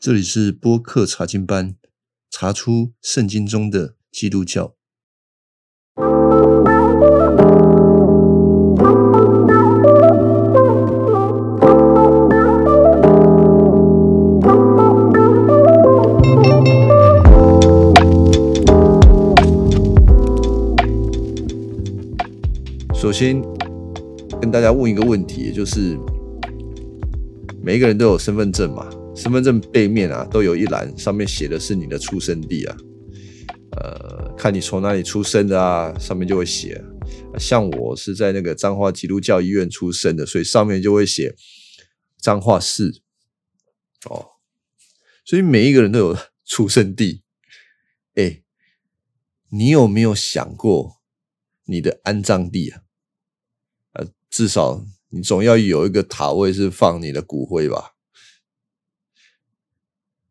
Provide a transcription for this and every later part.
这里是播客查经班，查出圣经中的基督教。首先跟大家问一个问题，就是每一个人都有身份证嘛？身份证背面啊，都有一栏，上面写的是你的出生地啊，呃，看你从哪里出生的啊，上面就会写。像我是在那个彰化基督教医院出生的，所以上面就会写彰化市。哦，所以每一个人都有出生地。哎，你有没有想过你的安葬地啊？呃，至少你总要有一个塔位是放你的骨灰吧？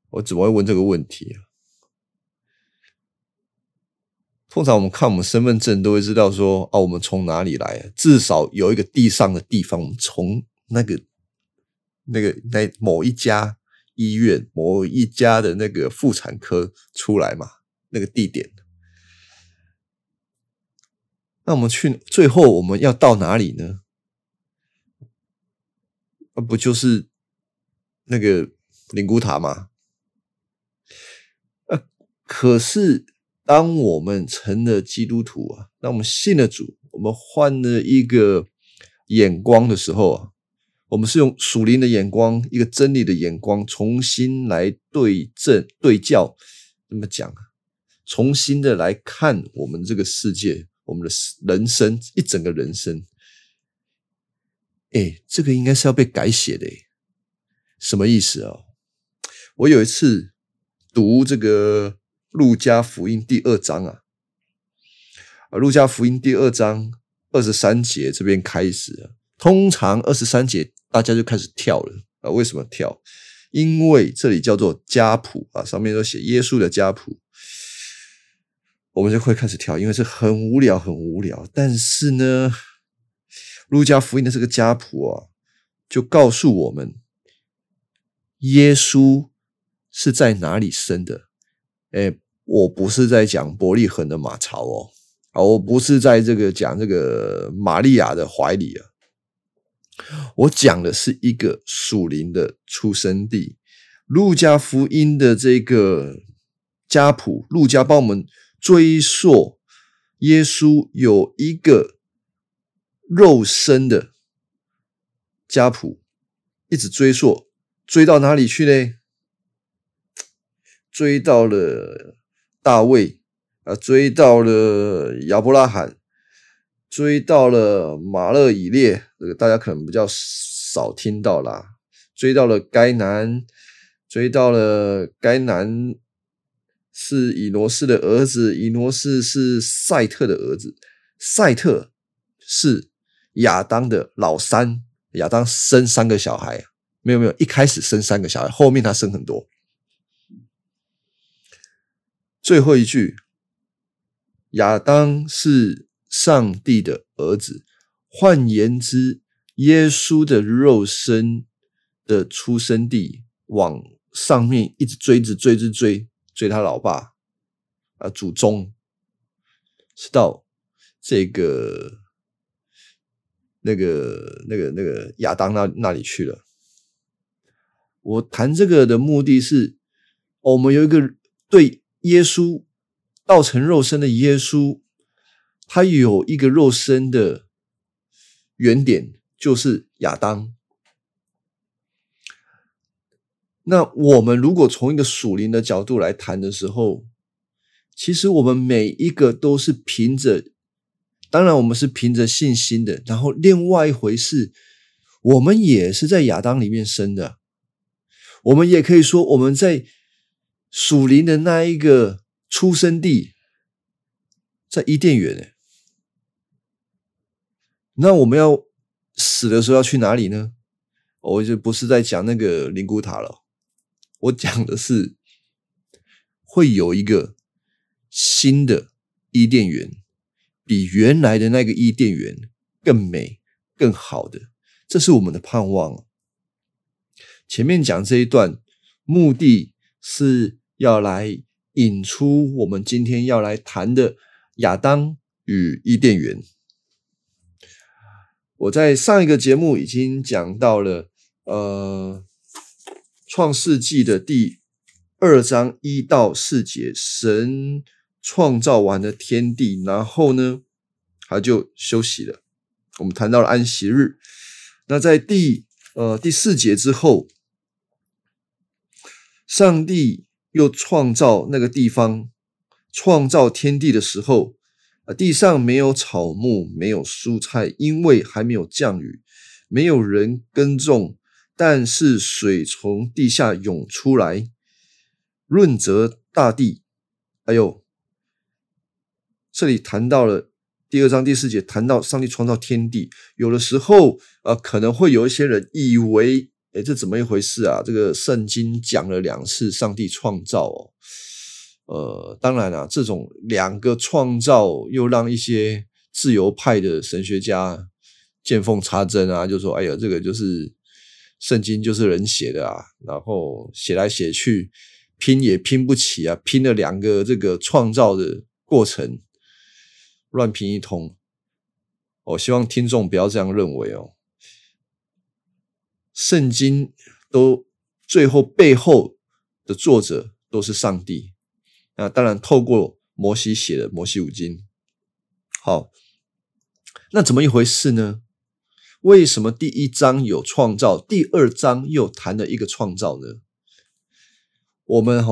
我怎么会问这个问题啊？通常我们看我们身份证都会知道说，啊，我们从哪里来？至少有一个地上的地方，从那个、那个、那某一家医院、某一家的那个妇产科出来嘛，那个地点。那我们去最后我们要到哪里呢？那不就是那个灵骨塔吗？可是，当我们成了基督徒啊，当我们信了主，我们换了一个眼光的时候啊，我们是用属灵的眼光，一个真理的眼光，重新来对正对教，怎么讲啊？重新的来看我们这个世界，我们的人生，一整个人生。哎，这个应该是要被改写的，什么意思啊？我有一次读这个。路加福音第二章啊，啊，路加福音第二章二十三节这边开始，通常二十三节大家就开始跳了啊？为什么跳？因为这里叫做家谱啊，上面都写耶稣的家谱，我们就会开始跳，因为是很无聊，很无聊。但是呢，路加福音的这个家谱啊，就告诉我们耶稣是在哪里生的，哎。我不是在讲伯利恒的马槽哦，啊，我不是在这个讲这个玛利亚的怀里啊，我讲的是一个属灵的出生地。路加福音的这个家谱，路加帮我们追溯耶稣有一个肉身的家谱，一直追溯，追到哪里去呢？追到了。大卫啊，追到了亚伯拉罕，追到了马勒以列，这个大家可能比较少听到啦。追到了该男，追到了该男是以挪士的儿子，以挪士是赛特的儿子，赛特是亚当的老三，亚当生三个小孩，没有没有，一开始生三个小孩，后面他生很多。最后一句，亚当是上帝的儿子。换言之，耶稣的肉身的出生地往上面一直追，直追，直追，追他老爸啊，祖宗是到这个那个那个那个亚当那那里去了。我谈这个的目的是，我们有一个对。耶稣道成肉身的耶稣，他有一个肉身的原点，就是亚当。那我们如果从一个属灵的角度来谈的时候，其实我们每一个都是凭着，当然我们是凭着信心的。然后另外一回事，我们也是在亚当里面生的。我们也可以说，我们在。属灵的那一个出生地在伊甸园诶，那我们要死的时候要去哪里呢？我就不是在讲那个灵骨塔了，我讲的是会有一个新的伊甸园，比原来的那个伊甸园更美、更好的，这是我们的盼望。前面讲这一段。目的是要来引出我们今天要来谈的亚当与伊甸园。我在上一个节目已经讲到了，呃，创世纪的第二章一到四节，神创造完了天地，然后呢，他就休息了。我们谈到了安息日。那在第呃第四节之后，上帝又创造那个地方，创造天地的时候。啊，地上没有草木，没有蔬菜，因为还没有降雨，没有人耕种。但是水从地下涌出来，润泽大地。哎呦，这里谈到了第二章第四节，谈到上帝创造天地。有的时候，呃，可能会有一些人以为，哎，这怎么一回事啊？这个圣经讲了两次上帝创造哦。呃，当然了，这种两个创造又让一些自由派的神学家见缝插针啊，就说：“哎呀，这个就是圣经，就是人写的啊，然后写来写去拼也拼不起啊，拼了两个这个创造的过程，乱拼一通。”我希望听众不要这样认为哦，圣经都最后背后的作者都是上帝。那当然，透过摩西写的《摩西五经》。好，那怎么一回事呢？为什么第一章有创造，第二章又谈了一个创造呢？我们哈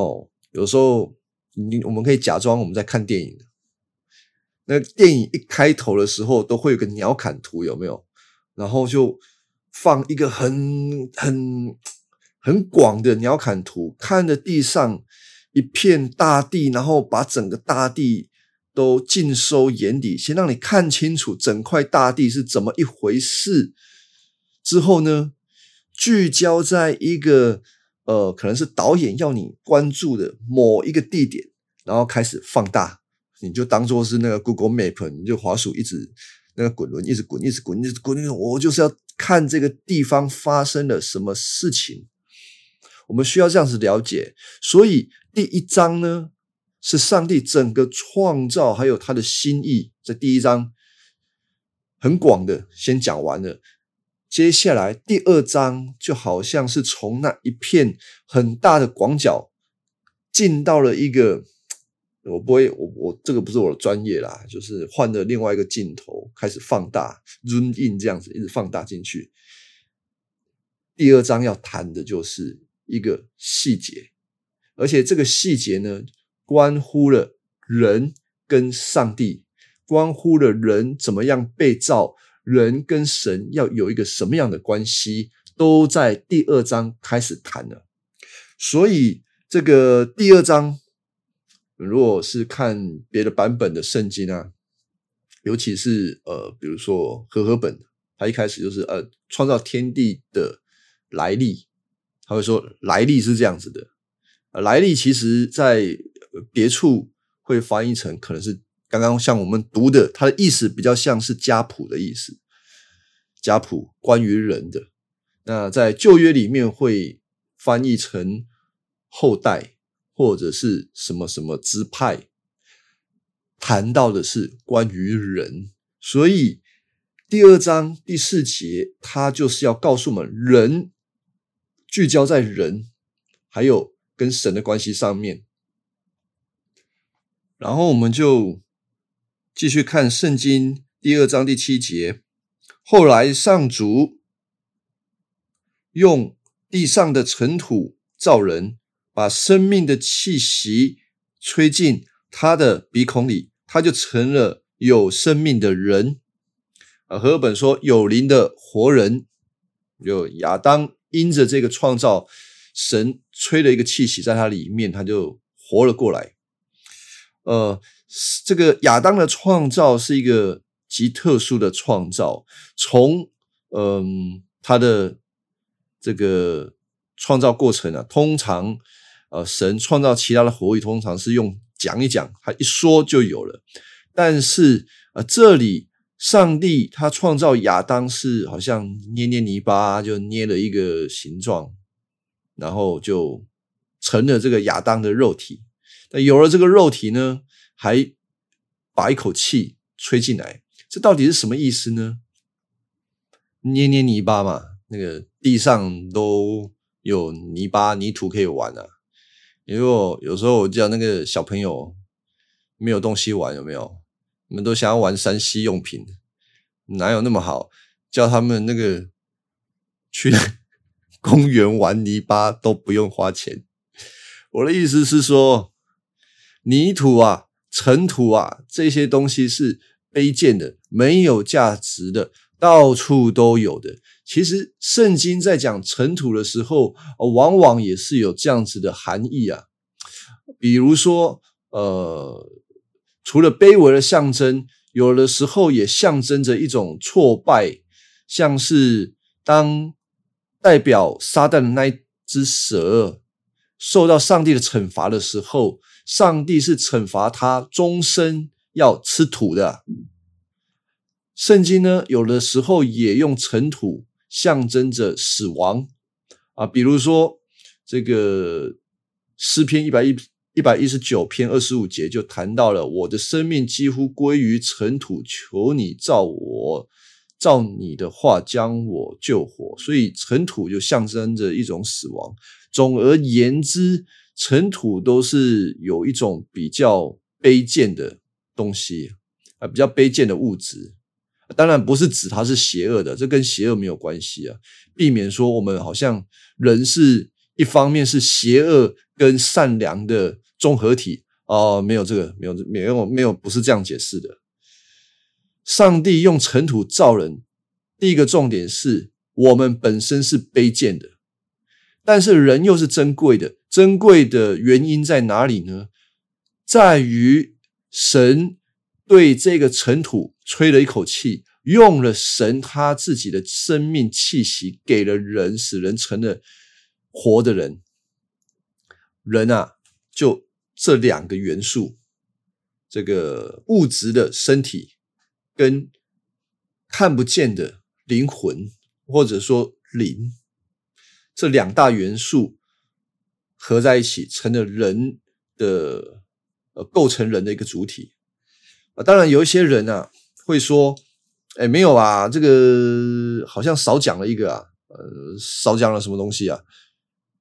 有时候，你我们可以假装我们在看电影。那电影一开头的时候，都会有个鸟瞰图，有没有？然后就放一个很很很广的鸟瞰图，看着地上。一片大地，然后把整个大地都尽收眼底，先让你看清楚整块大地是怎么一回事。之后呢，聚焦在一个呃，可能是导演要你关注的某一个地点，然后开始放大，你就当做是那个 Google Map，你就滑鼠一直那个滚轮一直滚，一直滚，一直滚，我就是要看这个地方发生了什么事情。我们需要这样子了解，所以。第一章呢，是上帝整个创造还有他的心意，在第一章很广的先讲完了。接下来第二章就好像是从那一片很大的广角进到了一个，我不会，我我这个不是我的专业啦，就是换了另外一个镜头开始放大，zoom in 这样子一直放大进去。第二章要谈的就是一个细节。而且这个细节呢，关乎了人跟上帝，关乎了人怎么样被造，人跟神要有一个什么样的关系，都在第二章开始谈了。所以这个第二章，如果是看别的版本的圣经啊，尤其是呃，比如说和合本，它一开始就是呃，创造天地的来历，他会说来历是这样子的。呃来历其实，在别处会翻译成可能是刚刚像我们读的，它的意思比较像是家谱的意思，家谱关于人的。那在旧约里面会翻译成后代或者是什么什么支派，谈到的是关于人。所以第二章第四节，它就是要告诉我们，人聚焦在人，还有。跟神的关系上面，然后我们就继续看圣经第二章第七节。后来上主用地上的尘土造人，把生命的气息吹进他的鼻孔里，他就成了有生命的人。啊，和本说有灵的活人，有亚当因着这个创造。神吹了一个气息在他里面，他就活了过来。呃，这个亚当的创造是一个极特殊的创造。从嗯他的这个创造过程啊，通常呃神创造其他的活物，通常是用讲一讲，他一说就有了。但是呃这里上帝他创造亚当是好像捏捏泥巴，就捏了一个形状。然后就成了这个亚当的肉体。那有了这个肉体呢，还把一口气吹进来，这到底是什么意思呢？捏捏泥巴嘛，那个地上都有泥巴泥土可以玩啊。因为有时候我叫那个小朋友没有东西玩，有没有？你们都想要玩山西用品，哪有那么好？叫他们那个去 公园玩泥巴都不用花钱。我的意思是说，泥土啊、尘土啊这些东西是卑贱的、没有价值的，到处都有的。其实圣经在讲尘土的时候，往往也是有这样子的含义啊。比如说，呃。除了卑微的象征，有的时候也象征着一种挫败，像是当代表撒旦的那一只蛇受到上帝的惩罚的时候，上帝是惩罚他终身要吃土的。圣经呢，有的时候也用尘土象征着死亡啊，比如说这个诗篇一百一。一百一十九篇二十五节就谈到了，我的生命几乎归于尘土，求你照我，照你的话将我救活。所以尘土就象征着一种死亡。总而言之，尘土都是有一种比较卑贱的东西啊，比较卑贱的物质。当然不是指它是邪恶的，这跟邪恶没有关系啊。避免说我们好像人是一方面是邪恶跟善良的。综合体哦，没有这个，没有，没有，没有，不是这样解释的。上帝用尘土造人，第一个重点是我们本身是卑贱的，但是人又是珍贵的。珍贵的原因在哪里呢？在于神对这个尘土吹了一口气，用了神他自己的生命气息给了人，使人成了活的人。人啊，就。这两个元素，这个物质的身体跟看不见的灵魂，或者说灵，这两大元素合在一起，成了人的呃，构成人的一个主体啊。当然，有一些人啊会说：“哎，没有啊，这个好像少讲了一个啊，呃，少讲了什么东西啊？”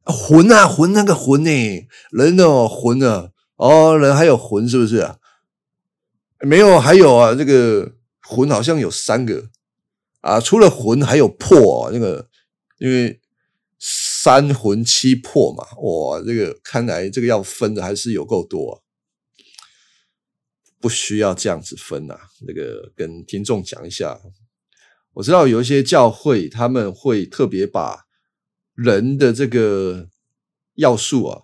魂啊，魂那个魂呢？人哦，魂啊，哦，人还有魂是不是啊？没有，还有啊，这个魂好像有三个啊，除了魂还有魄，那个因为三魂七魄嘛，哇，这个看来这个要分的还是有够多啊，不需要这样子分呐。那个跟听众讲一下，我知道有一些教会他们会特别把。人的这个要素啊，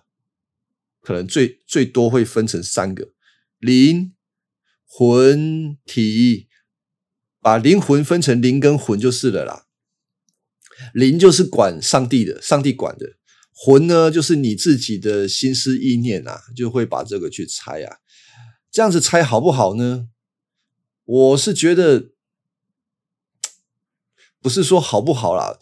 可能最最多会分成三个：灵、魂、体。把灵魂分成灵跟魂就是了啦。灵就是管上帝的，上帝管的；魂呢，就是你自己的心思意念啊，就会把这个去猜啊。这样子猜好不好呢？我是觉得不是说好不好啦。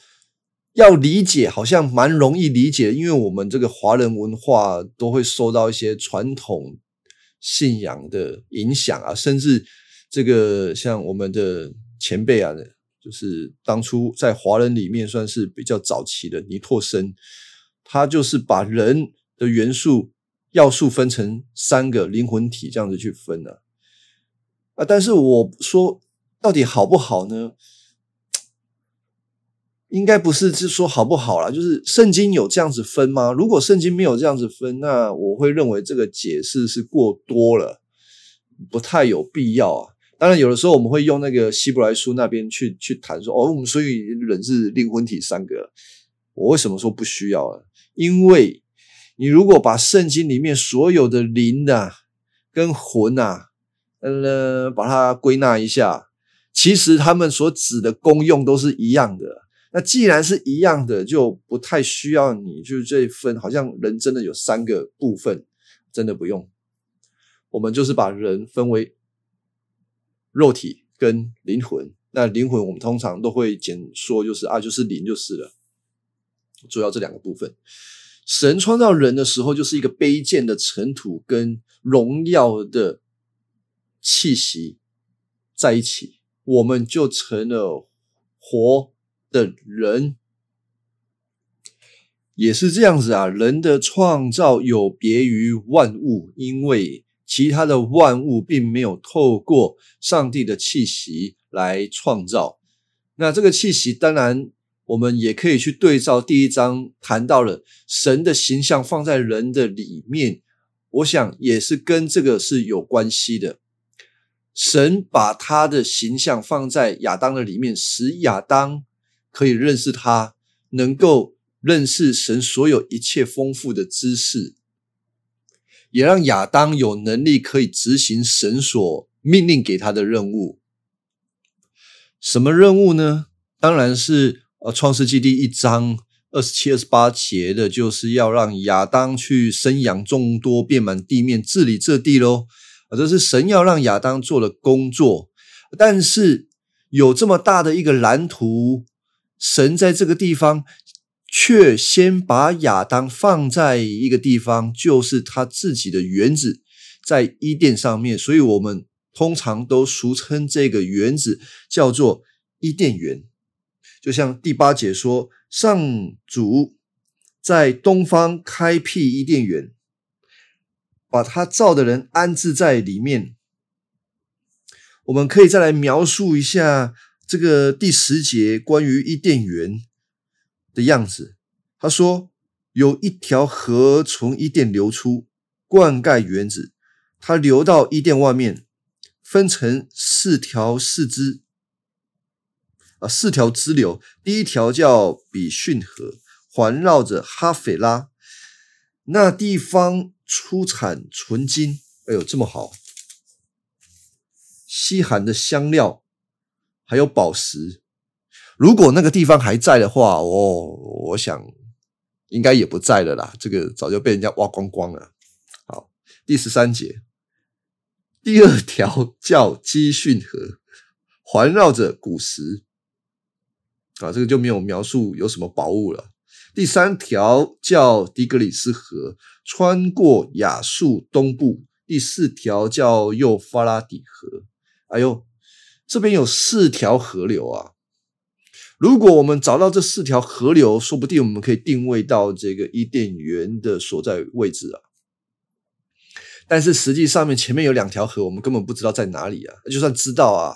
要理解好像蛮容易理解，因为我们这个华人文化都会受到一些传统信仰的影响啊，甚至这个像我们的前辈啊，就是当初在华人里面算是比较早期的尼托森，他就是把人的元素要素分成三个灵魂体这样子去分的啊，但是我说到底好不好呢？应该不是是说好不好啦，就是圣经有这样子分吗？如果圣经没有这样子分，那我会认为这个解释是过多了，不太有必要啊。当然，有的时候我们会用那个希伯来书那边去去谈说，哦，我们所以人是灵魂体三个。我为什么说不需要啊？因为你如果把圣经里面所有的灵啊跟魂啊，呃，把它归纳一下，其实他们所指的功用都是一样的。那既然是一样的，就不太需要你，就是这份好像人真的有三个部分，真的不用。我们就是把人分为肉体跟灵魂。那灵魂我们通常都会简说，就是啊，就是灵就是了，主要这两个部分。神创造人的时候，就是一个卑贱的尘土跟荣耀的气息在一起，我们就成了活的人。也是这样子啊，人的创造有别于万物，因为其他的万物并没有透过上帝的气息来创造。那这个气息，当然我们也可以去对照第一章谈到了神的形象放在人的里面，我想也是跟这个是有关系的。神把他的形象放在亚当的里面，使亚当可以认识他，能够。认识神所有一切丰富的知识，也让亚当有能力可以执行神所命令给他的任务。什么任务呢？当然是呃，《创世纪》第一章二十七、二十八节的，就是要让亚当去生养众多，遍满地面，治理这地喽。啊，这是神要让亚当做的工作。但是有这么大的一个蓝图，神在这个地方。却先把亚当放在一个地方，就是他自己的园子，在伊甸上面，所以我们通常都俗称这个园子叫做伊甸园。就像第八节说，上主在东方开辟伊甸园，把他造的人安置在里面。我们可以再来描述一下这个第十节关于伊甸园。的样子，他说有一条河从伊甸流出，灌溉园子。它流到伊甸外面，分成四条四支啊，四条支流。第一条叫比逊河，环绕着哈斐拉，那地方出产纯金。哎呦，这么好！稀罕的香料，还有宝石。如果那个地方还在的话，哦，我想应该也不在了啦。这个早就被人家挖光光了。好，第十三节，第二条叫基训河，环绕着古时。啊，这个就没有描述有什么宝物了。第三条叫迪格里斯河，穿过亚述东部。第四条叫幼发拉底河。哎呦，这边有四条河流啊。如果我们找到这四条河流，说不定我们可以定位到这个伊甸园的所在位置啊。但是实际上面前面有两条河，我们根本不知道在哪里啊。就算知道啊，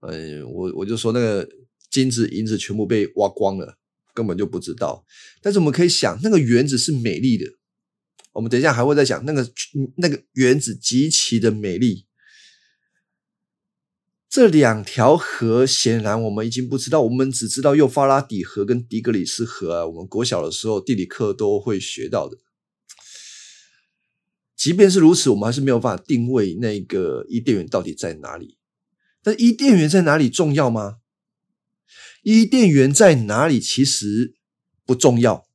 嗯，我我就说那个金子银子全部被挖光了，根本就不知道。但是我们可以想，那个园子是美丽的。我们等一下还会再讲那个那个园子极其的美丽。这两条河显然我们已经不知道，我们只知道幼发拉底河跟迪格里斯河啊。我们国小的时候地理课都会学到的。即便是如此，我们还是没有办法定位那个伊甸园到底在哪里。但伊甸园在哪里重要吗？伊甸园在哪里其实不重要，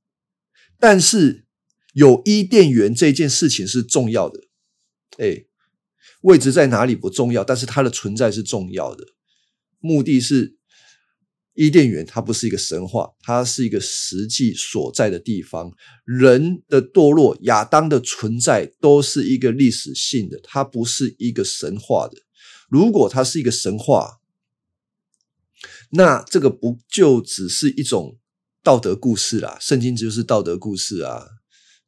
但是有伊甸园这件事情是重要的。哎。位置在哪里不重要，但是它的存在是重要的。目的是伊甸园，它不是一个神话，它是一个实际所在的地方。人的堕落，亚当的存在，都是一个历史性的，它不是一个神话的。如果它是一个神话，那这个不就只是一种道德故事啦？圣经就是道德故事啊。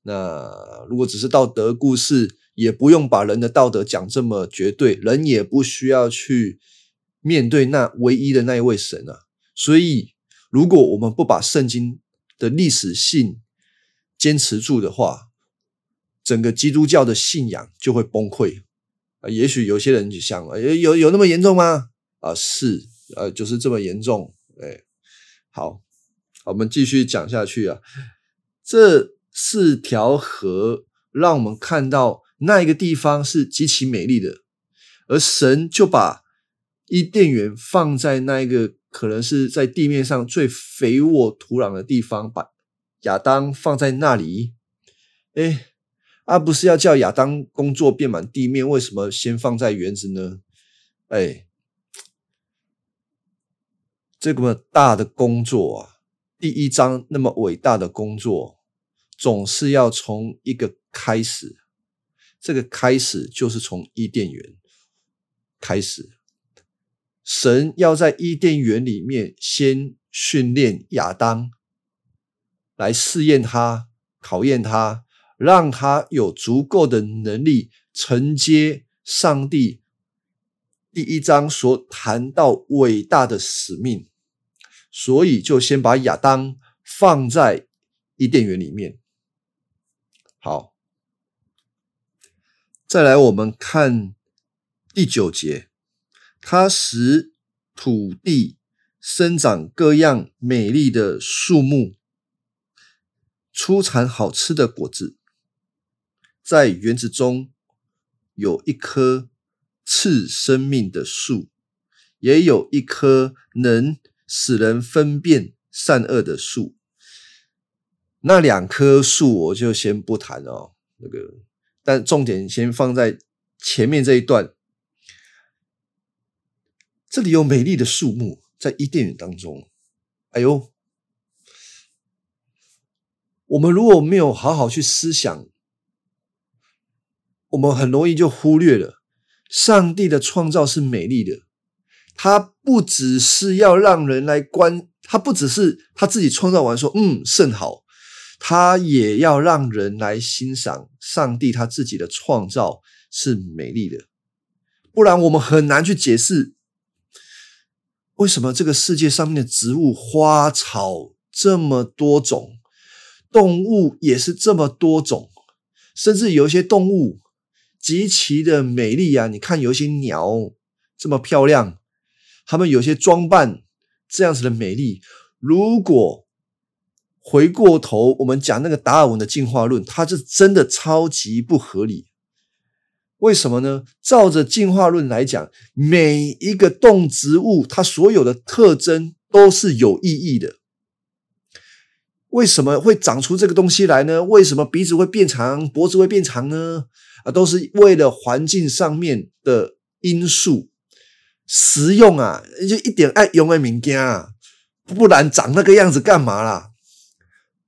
那如果只是道德故事，也不用把人的道德讲这么绝对，人也不需要去面对那唯一的那一位神啊。所以，如果我们不把圣经的历史性坚持住的话，整个基督教的信仰就会崩溃啊。也许有些人就想，有有有那么严重吗？啊，是，呃，就是这么严重。哎，好，我们继续讲下去啊。这四条河让我们看到。那一个地方是极其美丽的，而神就把伊甸园放在那一个可能是在地面上最肥沃土壤的地方，把亚当放在那里。哎，而不是要叫亚当工作遍满地面，为什么先放在园子呢？哎，这么大的工作啊，第一章那么伟大的工作，总是要从一个开始，这个开始就是从伊甸园开始。神要在伊甸园里面先训练亚当，来试验他、考验他，让他有足够的能力承接上帝第一章所谈到伟大的使命。所以，就先把亚当放在伊甸园里面。好，再来我们看第九节。它使土地生长各样美丽的树木，出产好吃的果子。在园子中有一棵赐生命的树，也有一棵能使人分辨善恶的树。那两棵树我就先不谈哦，那个，但重点先放在前面这一段。这里有美丽的树木，在伊甸园当中。哎呦，我们如果没有好好去思想，我们很容易就忽略了上帝的创造是美丽的。他不只是要让人来观，他不只是他自己创造完说“嗯，甚好”，他也要让人来欣赏上帝他自己的创造是美丽的。不然，我们很难去解释。为什么这个世界上面的植物、花草这么多种，动物也是这么多种，甚至有一些动物极其的美丽啊！你看，有一些鸟这么漂亮，他们有些装扮这样子的美丽。如果回过头，我们讲那个达尔文的进化论，它是真的超级不合理。为什么呢？照着进化论来讲，每一个动植物它所有的特征都是有意义的。为什么会长出这个东西来呢？为什么鼻子会变长，脖子会变长呢？啊，都是为了环境上面的因素。实用啊，就一点爱用的物件啊，不然长那个样子干嘛啦？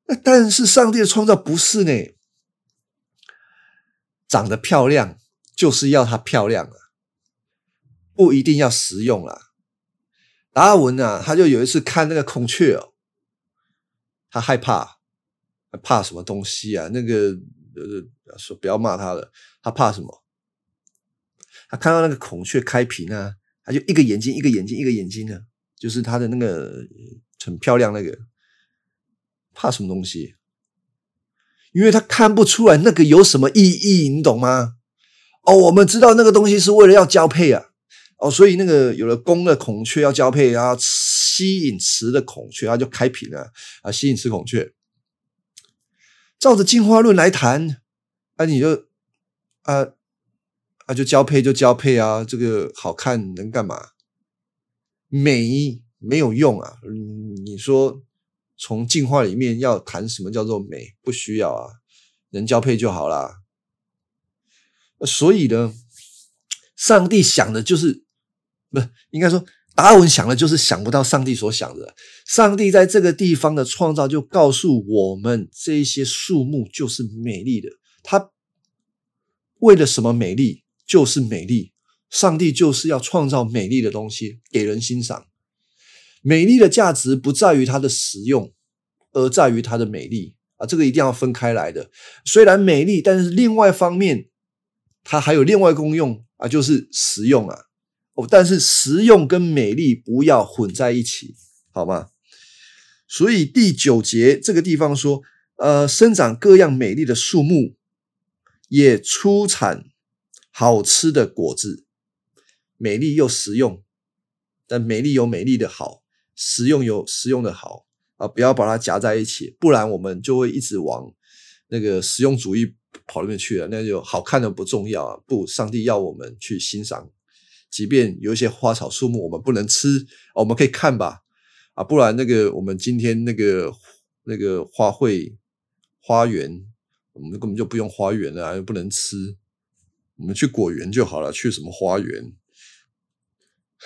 那但是上帝的创造不是呢，长得漂亮。就是要它漂亮啊，不一定要实用啦。达尔文啊，他就有一次看那个孔雀哦，他害怕，怕什么东西啊？那个呃，说不要骂他了，他怕什么？他看到那个孔雀开屏啊，他就一个眼睛一个眼睛一个眼睛的，就是他的那个很漂亮那个，怕什么东西？因为他看不出来那个有什么意义，你懂吗？哦，我们知道那个东西是为了要交配啊，哦，所以那个有了公的孔雀要交配，然后吸引雌的孔雀，它就开屏了啊，吸引雌孔雀。照着进化论来谈，啊，你就啊啊，就交配就交配啊，这个好看能干嘛？美没有用啊，你说从进化里面要谈什么叫做美？不需要啊，能交配就好啦。所以呢，上帝想的就是，不应该说达尔文想的就是想不到上帝所想的。上帝在这个地方的创造，就告诉我们这些树木就是美丽的。它为了什么美丽？就是美丽。上帝就是要创造美丽的东西给人欣赏。美丽的价值不在于它的实用，而在于它的美丽啊！这个一定要分开来的。虽然美丽，但是另外方面。它还有另外功用啊，就是实用啊。哦，但是实用跟美丽不要混在一起，好吗？所以第九节这个地方说，呃，生长各样美丽的树木，也出产好吃的果子，美丽又实用。但美丽有美丽的好，实用有实用的好啊，不要把它夹在一起，不然我们就会一直往那个实用主义。跑那边去了，那就好看的不重要啊！不，上帝要我们去欣赏，即便有一些花草树木我们不能吃，我们可以看吧，啊，不然那个我们今天那个那个花卉花园，我们根本就不用花园了，又不能吃，我们去果园就好了，去什么花园？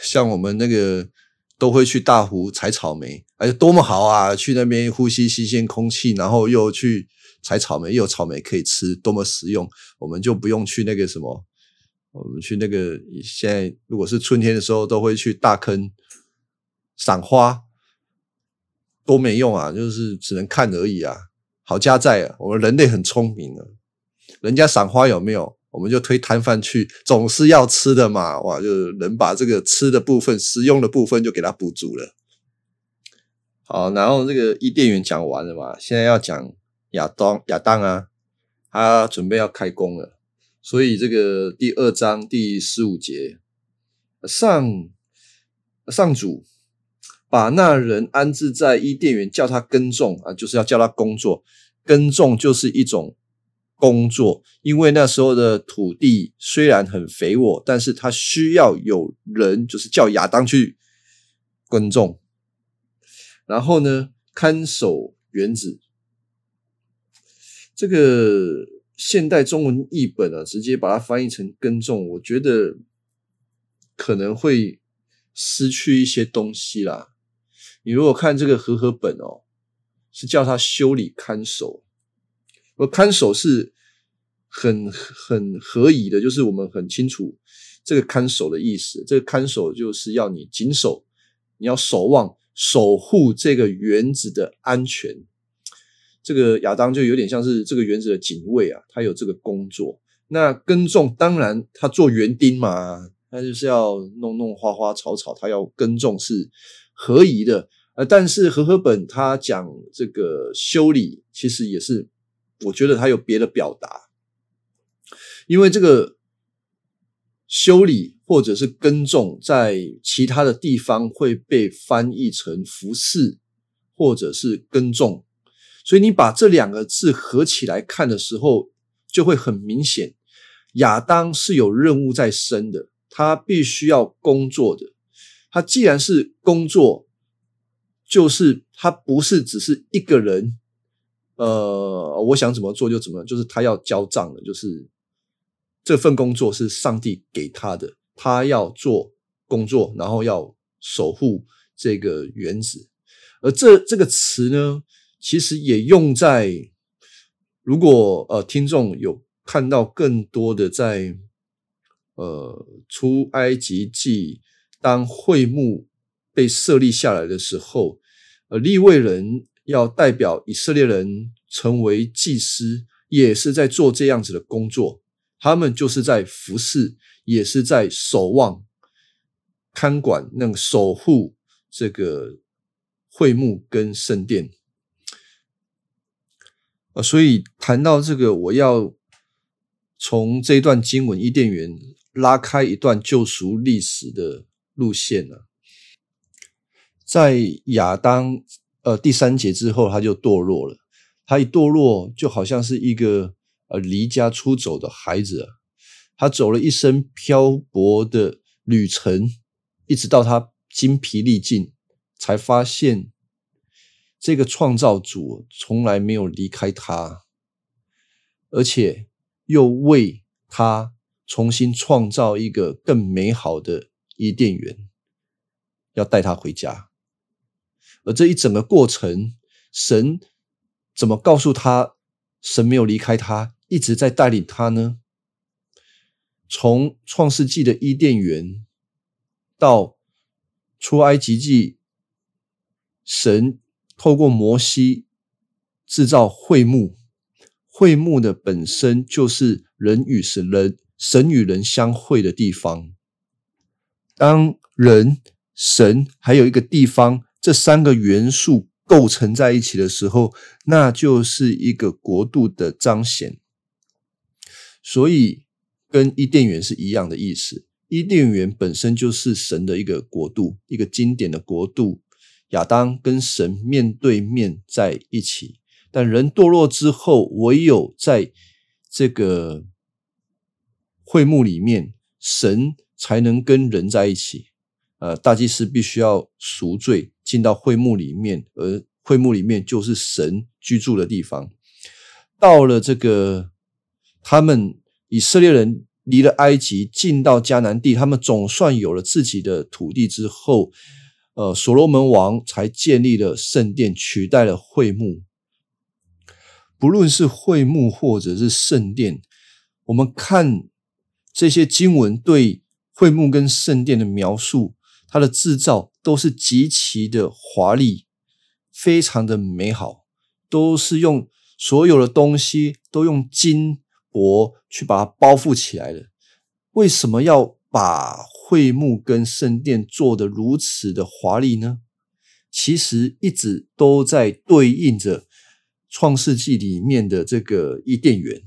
像我们那个都会去大湖采草莓，哎，多么好啊！去那边呼吸新鲜空气，然后又去。采草莓，又有草莓可以吃，多么实用！我们就不用去那个什么，我们去那个现在如果是春天的时候，都会去大坑赏花，多没用啊！就是只能看而已啊。好家在啊我们人类很聪明的，人家赏花有没有？我们就推摊贩去，总是要吃的嘛，哇，就能把这个吃的部分、食用的部分就给它补足了。好，然后这个伊甸园讲完了嘛，现在要讲亚当，亚当啊，他准备要开工了，所以这个第二章第十五节，上上主把那人安置在伊甸园，叫他耕种啊，就是要叫他工作，耕种就是一种。工作，因为那时候的土地虽然很肥沃，但是他需要有人，就是叫亚当去耕种，然后呢，看守园子。这个现代中文译本啊，直接把它翻译成耕种，我觉得可能会失去一些东西啦。你如果看这个和合本哦，是叫他修理看守。而看守是很很合宜的，就是我们很清楚这个看守的意思。这个看守就是要你谨守，你要守望、守护这个园子的安全。这个亚当就有点像是这个园子的警卫啊，他有这个工作。那耕种当然他做园丁嘛，他就是要弄弄花花草草，他要耕种是合宜的。呃，但是和合本他讲这个修理，其实也是。我觉得他有别的表达，因为这个修理或者是耕种，在其他的地方会被翻译成服侍或者是耕种，所以你把这两个字合起来看的时候，就会很明显，亚当是有任务在身的，他必须要工作的。他既然是工作，就是他不是只是一个人。呃，我想怎么做就怎么，就是他要交账的，就是这份工作是上帝给他的，他要做工作，然后要守护这个原子。而这这个词呢，其实也用在如果呃听众有看到更多的在呃出埃及记当会幕被设立下来的时候，呃立位人。要代表以色列人成为祭司，也是在做这样子的工作。他们就是在服侍，也是在守望、看管、那个守护这个会幕跟圣殿。啊，所以谈到这个，我要从这段经文伊甸园拉开一段救赎历史的路线呢，在亚当。呃，第三节之后他就堕落了。他一堕落，就好像是一个呃离家出走的孩子。他走了一生漂泊的旅程，一直到他精疲力尽，才发现这个创造主从来没有离开他，而且又为他重新创造一个更美好的伊甸园，要带他回家。而这一整个过程，神怎么告诉他，神没有离开他，一直在带领他呢？从创世纪的伊甸园到出埃及记，神透过摩西制造会幕，会幕的本身就是人与神、人神与人相会的地方。当人、神还有一个地方。这三个元素构成在一起的时候，那就是一个国度的彰显。所以，跟伊甸园是一样的意思。伊甸园本身就是神的一个国度，一个经典的国度。亚当跟神面对面在一起，但人堕落之后，唯有在这个会幕里面，神才能跟人在一起。呃，大祭司必须要赎罪。进到会幕里面，而会幕里面就是神居住的地方。到了这个，他们以色列人离了埃及，进到迦南地，他们总算有了自己的土地之后，呃，所罗门王才建立了圣殿，取代了会幕。不论是会幕或者是圣殿，我们看这些经文对会幕跟圣殿的描述，它的制造都是极其的华丽，非常的美好，都是用所有的东西都用金箔去把它包覆起来的。为什么要把会幕跟圣殿做的如此的华丽呢？其实一直都在对应着。创世纪里面的这个伊甸园，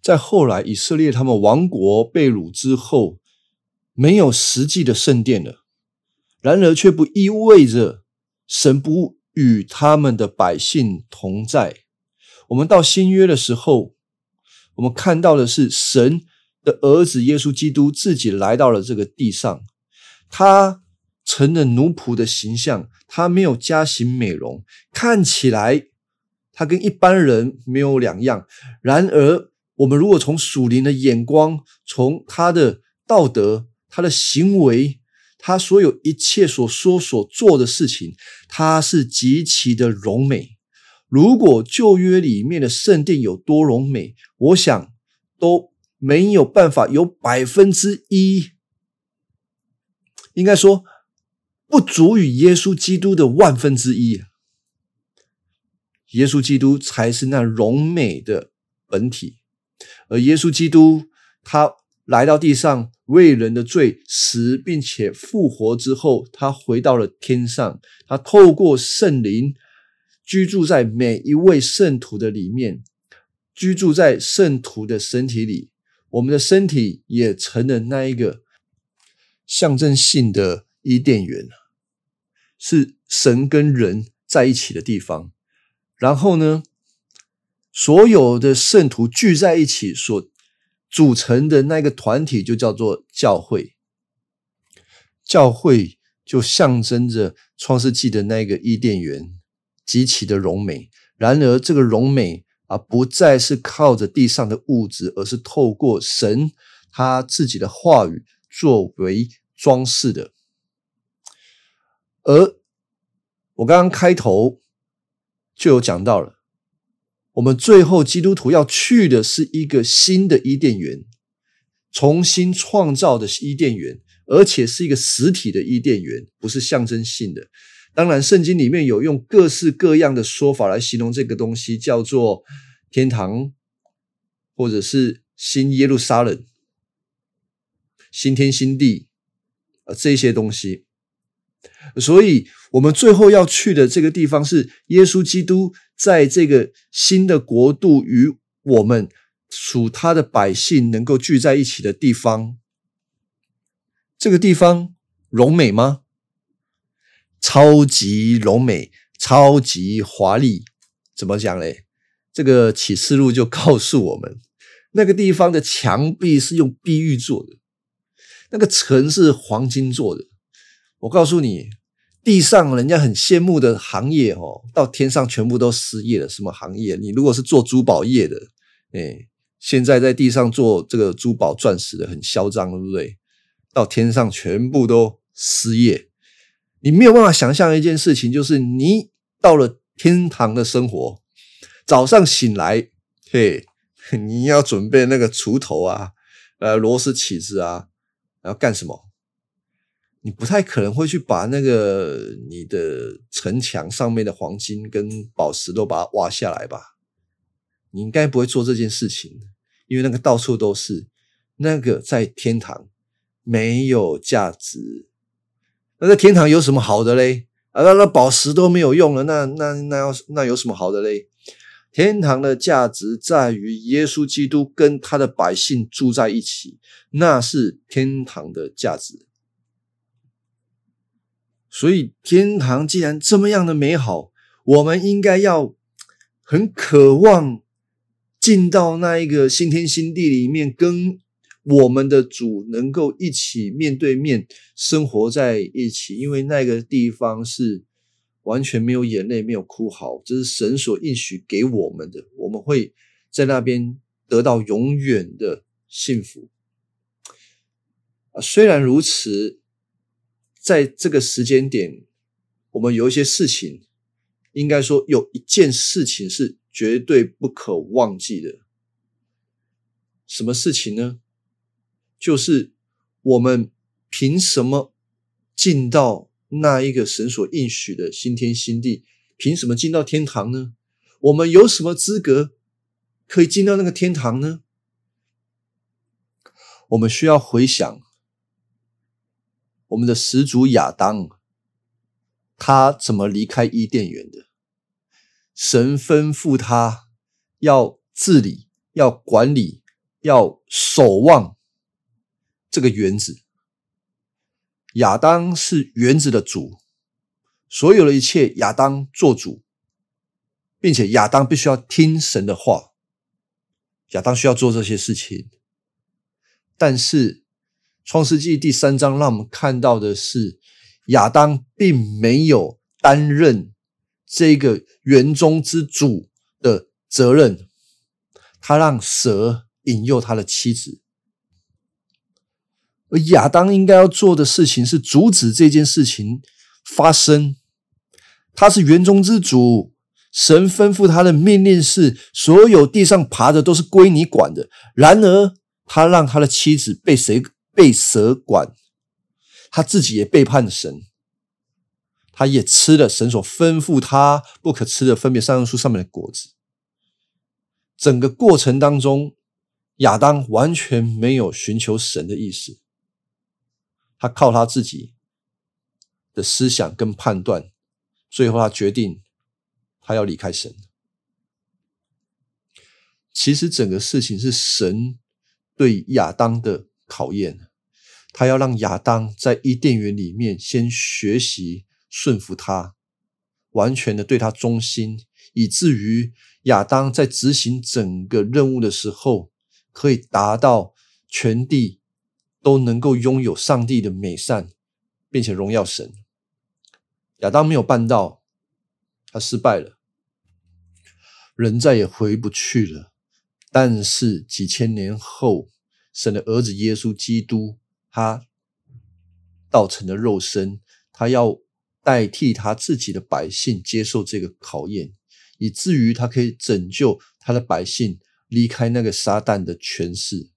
在后来以色列他们亡国被掳之后，没有实际的圣殿了。然而，却不意味着神不与他们的百姓同在。我们到新约的时候，我们看到的是神的儿子耶稣基督自己来到了这个地上，他。成了奴仆的形象，他没有加型美容，看起来他跟一般人没有两样。然而，我们如果从属灵的眼光，从他的道德、他的行为、他所有一切所说所做的事情，他是极其的荣美。如果旧约里面的圣殿有多荣美，我想都没有办法有百分之一，应该说。不足以耶稣基督的万分之一，耶稣基督才是那荣美的本体。而耶稣基督他来到地上为人的罪死，并且复活之后，他回到了天上。他透过圣灵居住在每一位圣徒的里面，居住在圣徒的身体里。我们的身体也成了那一个象征性的伊甸园。是神跟人在一起的地方，然后呢，所有的圣徒聚在一起所组成的那个团体就叫做教会。教会就象征着创世纪的那个伊甸园，极其的荣美。然而，这个荣美啊，不再是靠着地上的物质，而是透过神他自己的话语作为装饰的。而我刚刚开头就有讲到了，我们最后基督徒要去的是一个新的伊甸园，重新创造的伊甸园，而且是一个实体的伊甸园，不是象征性的。当然，圣经里面有用各式各样的说法来形容这个东西，叫做天堂，或者是新耶路撒冷、新天新地啊，这些东西。所以，我们最后要去的这个地方是耶稣基督在这个新的国度与我们属他的百姓能够聚在一起的地方。这个地方荣美吗？超级荣美，超级华丽。怎么讲嘞？这个启示录就告诉我们，那个地方的墙壁是用碧玉做的，那个城是黄金做的。我告诉你，地上人家很羡慕的行业哦，到天上全部都失业了。什么行业？你如果是做珠宝业的，哎，现在在地上做这个珠宝钻石的很嚣张，对不对？到天上全部都失业。你没有办法想象一件事情，就是你到了天堂的生活，早上醒来，嘿，你要准备那个锄头啊，呃，螺丝起子啊，要干什么？你不太可能会去把那个你的城墙上面的黄金跟宝石都把它挖下来吧？你应该不会做这件事情，因为那个到处都是，那个在天堂没有价值。那在天堂有什么好的嘞？啊，那那宝石都没有用了，那那那要那有什么好的嘞？天堂的价值在于耶稣基督跟他的百姓住在一起，那是天堂的价值。所以，天堂既然这么样的美好，我们应该要很渴望进到那一个新天新地里面，跟我们的主能够一起面对面生活在一起。因为那个地方是完全没有眼泪、没有哭嚎，这是神所应许给我们的。我们会在那边得到永远的幸福。啊，虽然如此。在这个时间点，我们有一些事情应该说有一件事情是绝对不可忘记的。什么事情呢？就是我们凭什么进到那一个神所应许的新天新地？凭什么进到天堂呢？我们有什么资格可以进到那个天堂呢？我们需要回想我们的始祖亚当，他怎么离开伊甸园的？神吩咐他要治理、要管理、要守望这个园子。亚当是园子的主。所有的一切，亚当做主，并且亚当必须要听神的话。亚当需要做这些事情，但是《创世纪》第三章让我们看到的是，亚当并没有担任这个园中之主的责任，他让蛇引诱他的妻子，而亚当应该要做的事情是阻止这件事情发生。他是园中之主，神吩咐他的命令是：所有地上爬的都是归你管的。然而，他让他的妻子被谁被蛇管，他自己也背叛了神，他也吃了神所吩咐他不可吃的分别善恶树上面的果子。整个过程当中，亚当完全没有寻求神的意思，他靠他自己的思想跟判断。最后，他决定，他要离开神。其实，整个事情是神对亚当的考验，他要让亚当在伊甸园里面先学习顺服他，完全的对他忠心，以至于亚当在执行整个任务的时候，可以达到全地都能够拥有上帝的美善，并且荣耀神。亚当没有办到，他失败了，人再也回不去了。但是几千年后，神的儿子耶稣基督，他道成了肉身，他要代替他自己的百姓接受这个考验，以至于他可以拯救他的百姓离开那个撒旦的权势。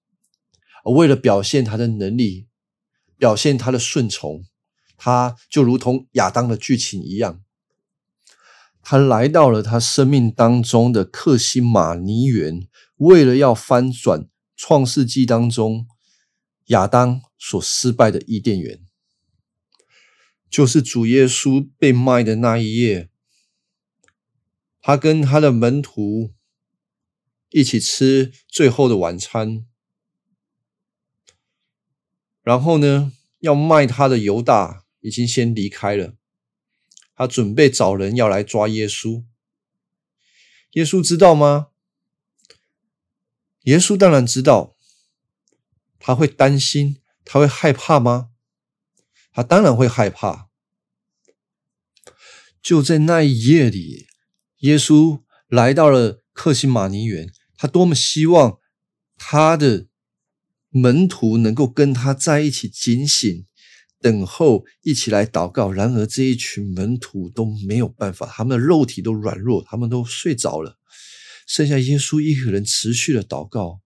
而为了表现他的能力，表现他的顺从。他就如同亚当的剧情一样，他来到了他生命当中的克西马尼园，为了要翻转创世纪当中亚当所失败的伊甸园，就是主耶稣被卖的那一夜，他跟他的门徒一起吃最后的晚餐，然后呢，要卖他的犹大。已经先离开了，他准备找人要来抓耶稣。耶稣知道吗？耶稣当然知道。他会担心，他会害怕吗？他当然会害怕。就在那一夜里，耶稣来到了克西马尼园，他多么希望他的门徒能够跟他在一起警醒。等候，一起来祷告。然而，这一群门徒都没有办法，他们的肉体都软弱，他们都睡着了。剩下耶稣一个人持续的祷告。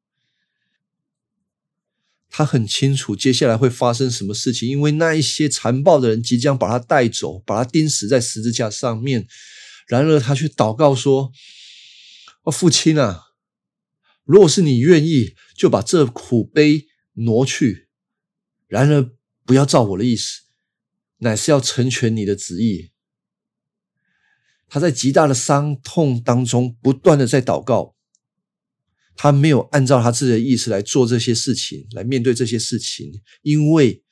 他很清楚接下来会发生什么事情，因为那一些残暴的人即将把他带走，把他钉死在十字架上面。然而，他却祷告说：“哦，父亲啊，如果是你愿意，就把这苦悲挪去。”然而。不要照我的意思，乃是要成全你的旨意。他在极大的伤痛当中不断的在祷告，他没有按照他自己的意思来做这些事情，来面对这些事情，因为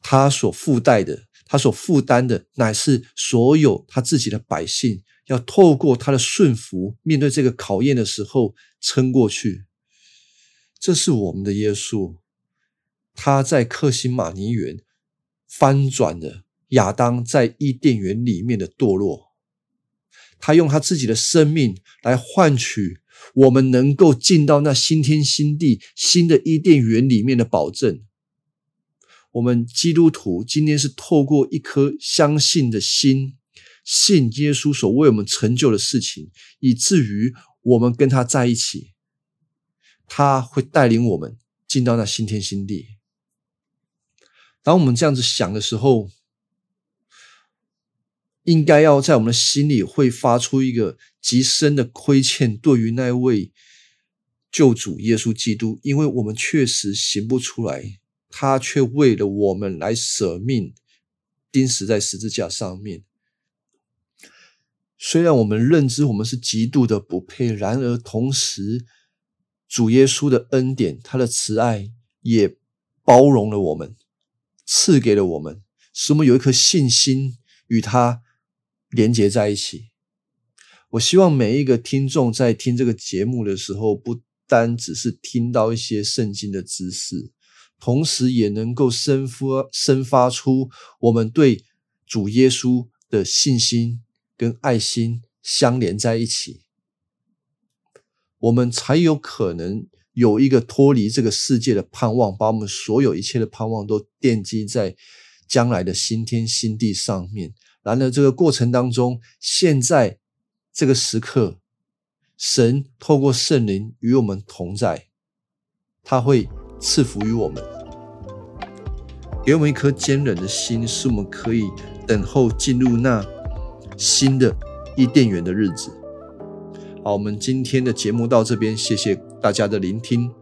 他所附带的，他所负担的，乃是所有他自己的百姓要透过他的顺服，面对这个考验的时候撑过去。这是我们的耶稣。他在克西马尼园翻转了亚当在伊甸园里面的堕落，他用他自己的生命来换取我们能够进到那新天新地、新的伊甸园里面的保证。我们基督徒今天是透过一颗相信的心，信耶稣所为我们成就的事情，以至于我们跟他在一起，他会带领我们进到那新天新地。当我们这样子想的时候，应该要在我们的心里会发出一个极深的亏欠，对于那位救主耶稣基督，因为我们确实行不出来，他却为了我们来舍命，钉死在十字架上面。虽然我们认知我们是极度的不配，然而同时，主耶稣的恩典、他的慈爱也包容了我们，赐给了我们，使我们有一颗信心与他。连接在一起。我希望每一个听众在听这个节目的时候，不单只是听到一些圣经的知识，同时也能够生发、生发出我们对主耶稣的信心跟爱心相连在一起，我们才有可能有一个脱离这个世界的盼望，把我们所有一切的盼望都奠基在将来的新天新地上面。然而，这个过程当中，现在这个时刻，神透过圣灵与我们同在，他会赐福于我们，给我们一颗坚韧的心，使我们可以等候进入那新的伊甸园的日子。好，我们今天的节目到这边，谢谢大家的聆听。